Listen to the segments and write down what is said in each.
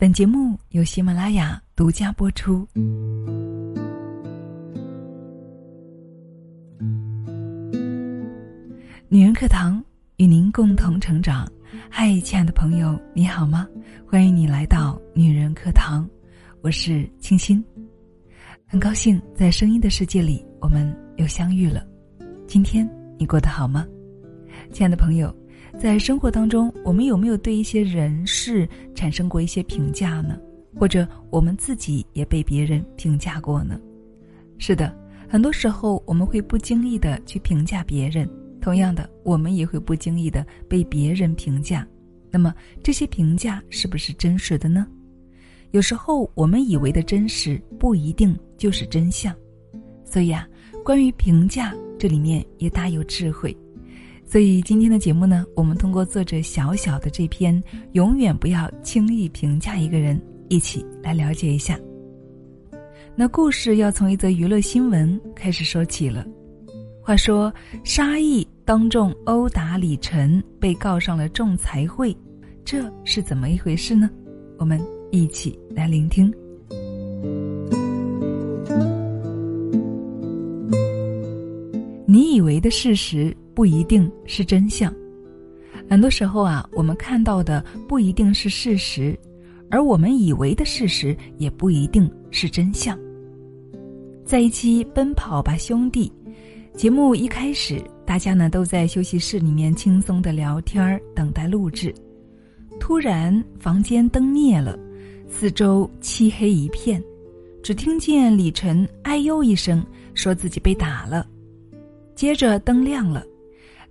本节目由喜马拉雅独家播出。女人课堂与您共同成长。嗨，亲爱的朋友，你好吗？欢迎你来到女人课堂，我是清新，很高兴在声音的世界里我们又相遇了。今天你过得好吗？亲爱的朋友，在生活当中，我们有没有对一些人事产生过一些评价呢？或者我们自己也被别人评价过呢？是的，很多时候我们会不经意的去评价别人，同样的，我们也会不经意的被别人评价。那么这些评价是不是真实的呢？有时候我们以为的真实不一定就是真相，所以啊，关于评价，这里面也大有智慧。所以今天的节目呢，我们通过作者小小的这篇“永远不要轻易评价一个人”，一起来了解一下。那故事要从一则娱乐新闻开始说起了。话说沙溢当众殴打李晨，被告上了仲裁会，这是怎么一回事呢？我们一起来聆听。你以为的事实。不一定是真相，很多时候啊，我们看到的不一定是事实，而我们以为的事实也不一定是真相。在一期《奔跑吧兄弟》节目一开始，大家呢都在休息室里面轻松的聊天等待录制。突然，房间灯灭了，四周漆黑一片，只听见李晨“哎呦”一声，说自己被打了。接着灯亮了。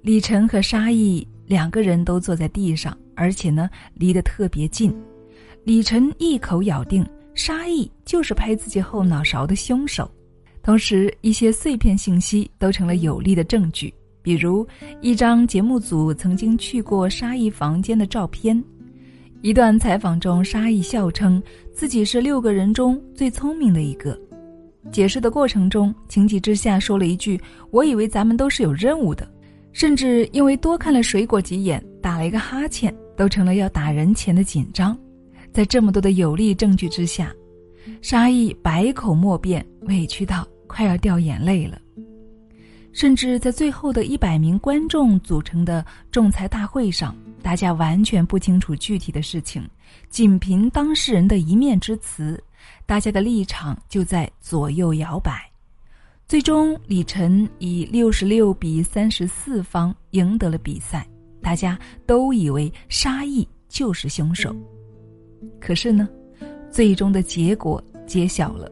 李晨和沙溢两个人都坐在地上，而且呢离得特别近。李晨一口咬定沙溢就是拍自己后脑勺的凶手，同时一些碎片信息都成了有力的证据，比如一张节目组曾经去过沙溢房间的照片，一段采访中沙溢笑称自己是六个人中最聪明的一个，解释的过程中情急之下说了一句：“我以为咱们都是有任务的。”甚至因为多看了水果几眼，打了一个哈欠，都成了要打人前的紧张。在这么多的有力证据之下，沙溢百口莫辩，委屈到快要掉眼泪了。甚至在最后的一百名观众组成的仲裁大会上，大家完全不清楚具体的事情，仅凭当事人的一面之词，大家的立场就在左右摇摆。最终，李晨以六十六比三十四方赢得了比赛。大家都以为沙溢就是凶手，可是呢，最终的结果揭晓了，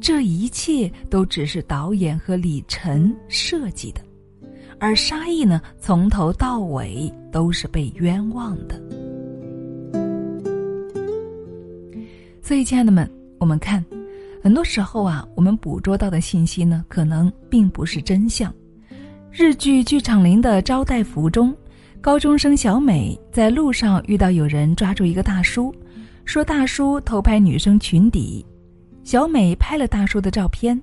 这一切都只是导演和李晨设计的，而沙溢呢，从头到尾都是被冤枉的。所以，亲爱的们，我们看。很多时候啊，我们捕捉到的信息呢，可能并不是真相。日剧《剧场林》的招待服中，高中生小美在路上遇到有人抓住一个大叔，说大叔偷拍女生裙底。小美拍了大叔的照片，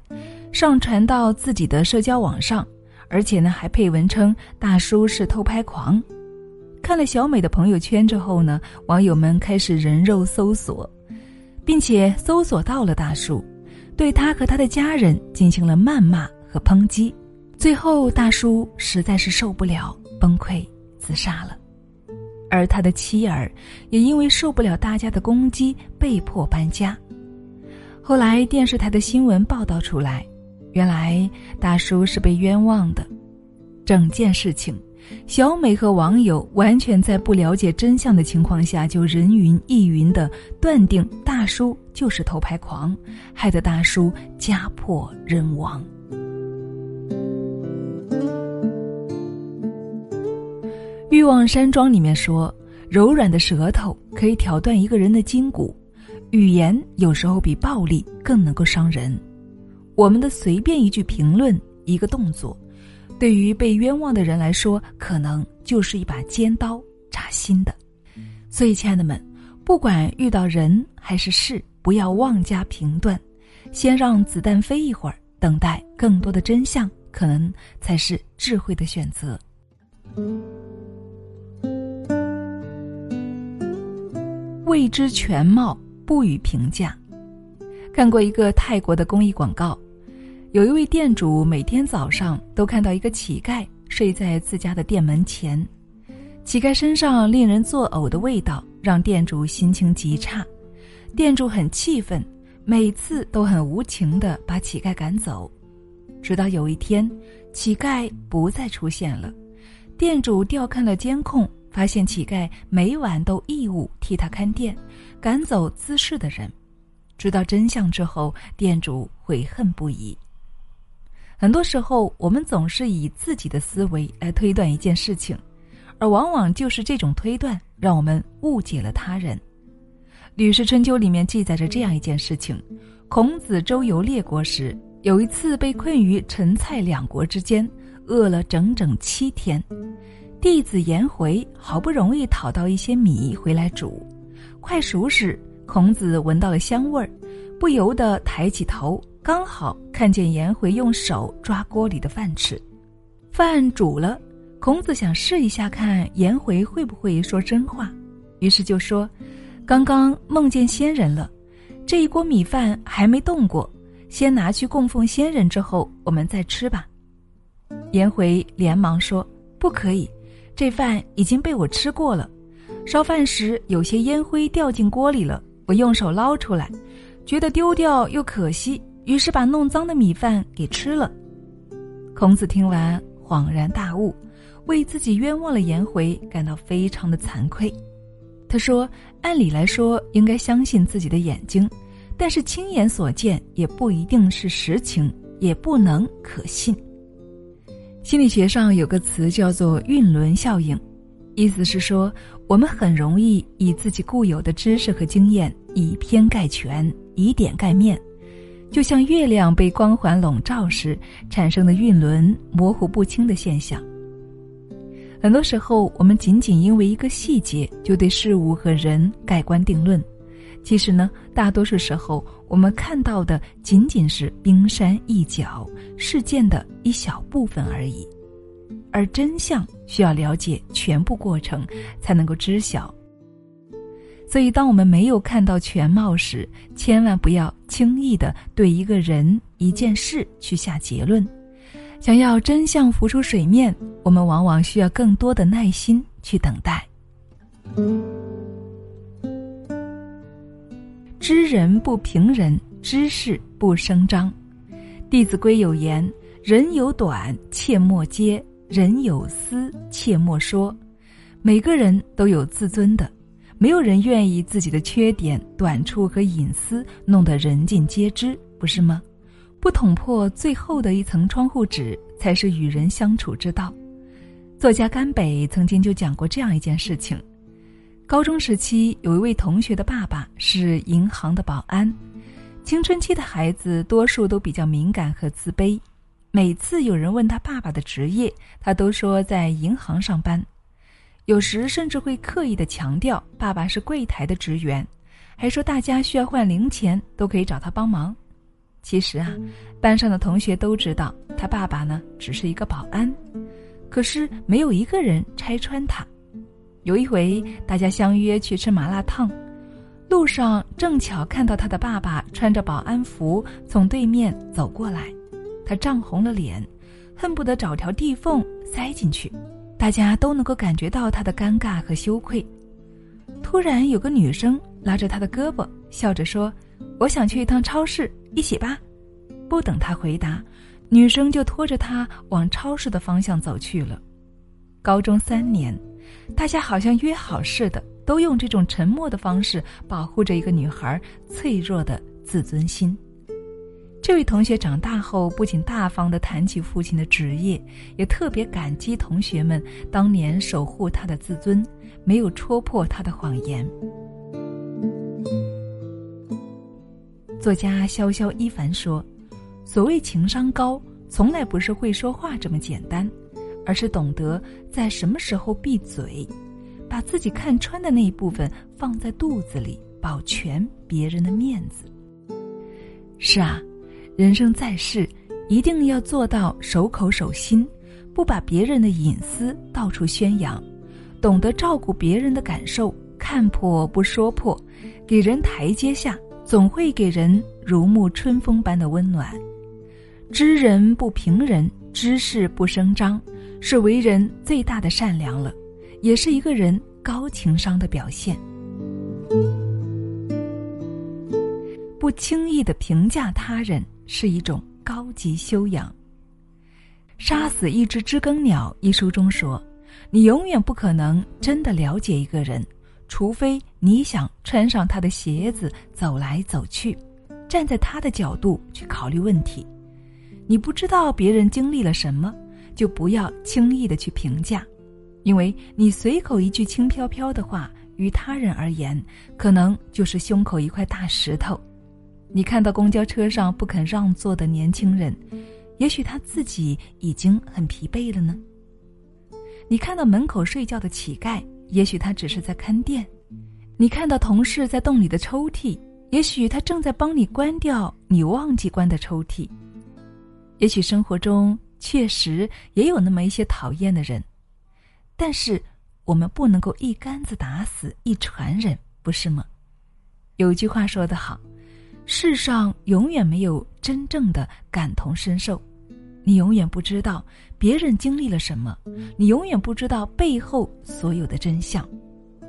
上传到自己的社交网上，而且呢还配文称大叔是偷拍狂。看了小美的朋友圈之后呢，网友们开始人肉搜索。并且搜索到了大叔，对他和他的家人进行了谩骂和抨击，最后大叔实在是受不了，崩溃自杀了，而他的妻儿也因为受不了大家的攻击，被迫搬家。后来电视台的新闻报道出来，原来大叔是被冤枉的，整件事情。小美和网友完全在不了解真相的情况下，就人云亦云的断定大叔就是偷拍狂，害得大叔家破人亡。欲望山庄里面说，柔软的舌头可以挑断一个人的筋骨，语言有时候比暴力更能够伤人。我们的随便一句评论，一个动作。对于被冤枉的人来说，可能就是一把尖刀扎心的。所以，亲爱的们，不管遇到人还是事，不要妄加评断，先让子弹飞一会儿，等待更多的真相，可能才是智慧的选择。未知全貌，不予评价。看过一个泰国的公益广告，有一位店主每天早上都看到一个乞丐睡在自家的店门前，乞丐身上令人作呕的味道让店主心情极差，店主很气愤，每次都很无情的把乞丐赶走。直到有一天，乞丐不再出现了，店主调看了监控。发现乞丐每晚都义务替他看店，赶走滋事的人。知道真相之后，店主悔恨不已。很多时候，我们总是以自己的思维来推断一件事情，而往往就是这种推断让我们误解了他人。《吕氏春秋》里面记载着这样一件事情：孔子周游列国时，有一次被困于陈蔡两国之间，饿了整整七天。弟子颜回好不容易讨到一些米回来煮，快熟时，孔子闻到了香味儿，不由得抬起头，刚好看见颜回用手抓锅里的饭吃。饭煮了，孔子想试一下看颜回会不会说真话，于是就说：“刚刚梦见仙人了，这一锅米饭还没动过，先拿去供奉仙人，之后我们再吃吧。”颜回连忙说：“不可以。”这饭已经被我吃过了，烧饭时有些烟灰掉进锅里了，我用手捞出来，觉得丢掉又可惜，于是把弄脏的米饭给吃了。孔子听完恍然大悟，为自己冤枉了颜回感到非常的惭愧。他说：“按理来说应该相信自己的眼睛，但是亲眼所见也不一定是实情，也不能可信。”心理学上有个词叫做“晕轮效应”，意思是说，我们很容易以自己固有的知识和经验以偏概全、以点盖面，就像月亮被光环笼罩时产生的晕轮模糊不清的现象。很多时候，我们仅仅因为一个细节就对事物和人盖棺定论。其实呢，大多数时候我们看到的仅仅是冰山一角、事件的一小部分而已，而真相需要了解全部过程才能够知晓。所以，当我们没有看到全貌时，千万不要轻易的对一个人、一件事去下结论。想要真相浮出水面，我们往往需要更多的耐心去等待。知人不评人，知事不声张。《弟子规》有言：“人有短，切莫揭；人有私，切莫说。”每个人都有自尊的，没有人愿意自己的缺点、短处和隐私弄得人尽皆知，不是吗？不捅破最后的一层窗户纸，才是与人相处之道。作家甘北曾经就讲过这样一件事情。高中时期，有一位同学的爸爸是银行的保安。青春期的孩子多数都比较敏感和自卑，每次有人问他爸爸的职业，他都说在银行上班，有时甚至会刻意的强调爸爸是柜台的职员，还说大家需要换零钱都可以找他帮忙。其实啊，班上的同学都知道他爸爸呢只是一个保安，可是没有一个人拆穿他。有一回，大家相约去吃麻辣烫，路上正巧看到他的爸爸穿着保安服从对面走过来，他涨红了脸，恨不得找条地缝塞进去。大家都能够感觉到他的尴尬和羞愧。突然，有个女生拉着他的胳膊，笑着说：“我想去一趟超市，一起吧。”不等他回答，女生就拖着他往超市的方向走去了。高中三年。大家好像约好似的，都用这种沉默的方式保护着一个女孩脆弱的自尊心。这位同学长大后不仅大方地谈起父亲的职业，也特别感激同学们当年守护他的自尊，没有戳破他的谎言。作家潇潇一凡说：“所谓情商高，从来不是会说话这么简单。”而是懂得在什么时候闭嘴，把自己看穿的那一部分放在肚子里，保全别人的面子。是啊，人生在世，一定要做到守口守心，不把别人的隐私到处宣扬，懂得照顾别人的感受，看破不说破，给人台阶下，总会给人如沐春风般的温暖。知人不评人，知事不声张，是为人最大的善良了，也是一个人高情商的表现。不轻易的评价他人是一种高级修养。《杀死一只知更鸟》一书中说：“你永远不可能真的了解一个人，除非你想穿上他的鞋子走来走去，站在他的角度去考虑问题。你不知道别人经历了什么，就不要轻易的去评价，因为你随口一句轻飘飘的话，于他人而言，可能就是胸口一块大石头。你看到公交车上不肯让座的年轻人。”也许他自己已经很疲惫了呢。你看到门口睡觉的乞丐，也许他只是在看店；你看到同事在动你的抽屉，也许他正在帮你关掉你忘记关的抽屉。也许生活中确实也有那么一些讨厌的人，但是我们不能够一竿子打死一船人，不是吗？有句话说得好。世上永远没有真正的感同身受，你永远不知道别人经历了什么，你永远不知道背后所有的真相，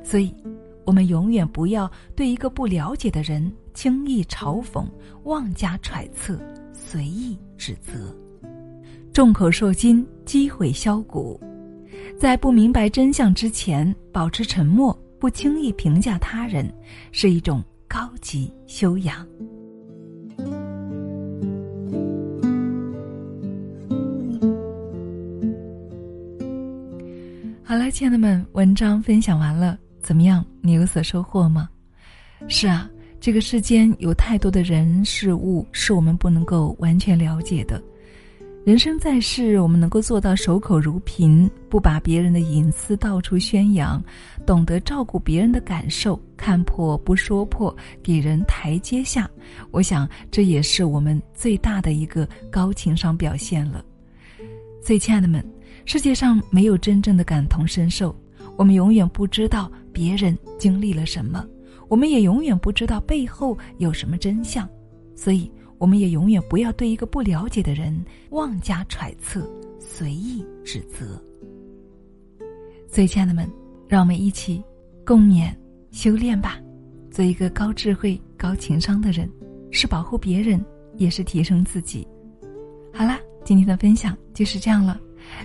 所以，我们永远不要对一个不了解的人轻易嘲讽、妄加揣测、随意指责。众口铄金，积毁销骨，在不明白真相之前，保持沉默，不轻易评价他人，是一种。高级修养。好了，亲爱的们，文章分享完了，怎么样？你有所收获吗？是啊，这个世间有太多的人事物是我们不能够完全了解的。人生在世，我们能够做到守口如瓶，不把别人的隐私到处宣扬，懂得照顾别人的感受，看破不说破，给人台阶下。我想，这也是我们最大的一个高情商表现了。所以，亲爱的们，世界上没有真正的感同身受，我们永远不知道别人经历了什么，我们也永远不知道背后有什么真相，所以。我们也永远不要对一个不了解的人妄加揣测、随意指责。所以，亲爱的们，让我们一起共勉、修炼吧，做一个高智慧、高情商的人，是保护别人，也是提升自己。好啦，今天的分享就是这样了，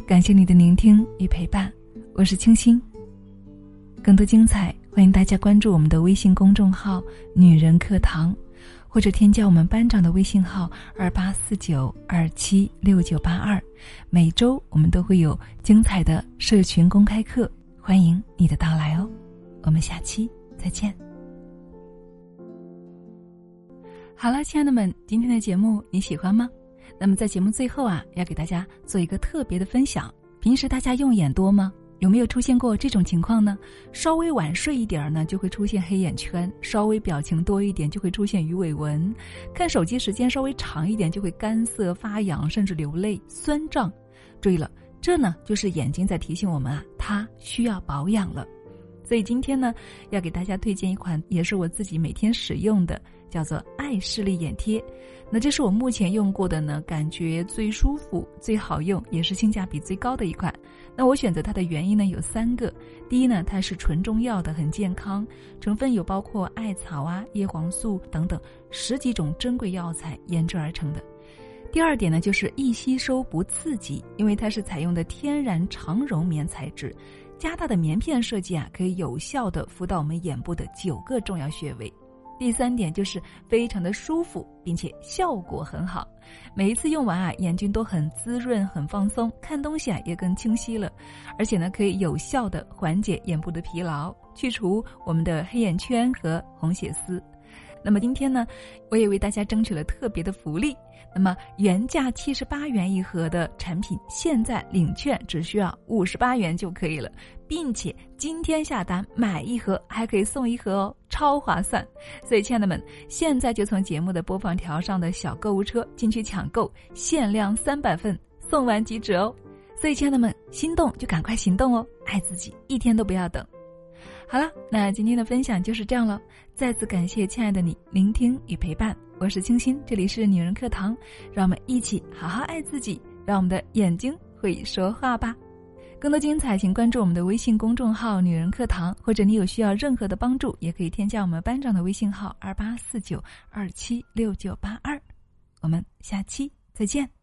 感谢你的聆听与陪伴，我是清新。更多精彩，欢迎大家关注我们的微信公众号“女人课堂”。或者添加我们班长的微信号二八四九二七六九八二，每周我们都会有精彩的社群公开课，欢迎你的到来哦。我们下期再见。好了，亲爱的们，今天的节目你喜欢吗？那么在节目最后啊，要给大家做一个特别的分享。平时大家用眼多吗？有没有出现过这种情况呢？稍微晚睡一点儿呢，就会出现黑眼圈；稍微表情多一点，就会出现鱼尾纹；看手机时间稍微长一点，就会干涩发痒，甚至流泪、酸胀。注意了，这呢就是眼睛在提醒我们啊，它需要保养了。所以今天呢，要给大家推荐一款，也是我自己每天使用的，叫做爱视力眼贴。那这是我目前用过的呢，感觉最舒服、最好用，也是性价比最高的一款。那我选择它的原因呢有三个：第一呢，它是纯中药的，很健康，成分有包括艾草啊、叶黄素等等十几种珍贵药材研制而成的；第二点呢，就是易吸收不刺激，因为它是采用的天然长绒棉材质，加大的棉片设计啊，可以有效的敷到我们眼部的九个重要穴位。第三点就是非常的舒服，并且效果很好。每一次用完啊，眼睛都很滋润、很放松，看东西啊也更清晰了。而且呢，可以有效的缓解眼部的疲劳，去除我们的黑眼圈和红血丝。那么今天呢，我也为大家争取了特别的福利。那么原价七十八元一盒的产品，现在领券只需要五十八元就可以了，并且今天下单买一盒还可以送一盒哦，超划算！所以亲爱的们，现在就从节目的播放条上的小购物车进去抢购，限量三百份，送完即止哦！所以亲爱的们，心动就赶快行动哦，爱自己一天都不要等。好了，那今天的分享就是这样了。再次感谢亲爱的你聆听与陪伴，我是清新，这里是女人课堂，让我们一起好好爱自己，让我们的眼睛会说话吧。更多精彩，请关注我们的微信公众号“女人课堂”，或者你有需要任何的帮助，也可以添加我们班长的微信号二八四九二七六九八二。我们下期再见。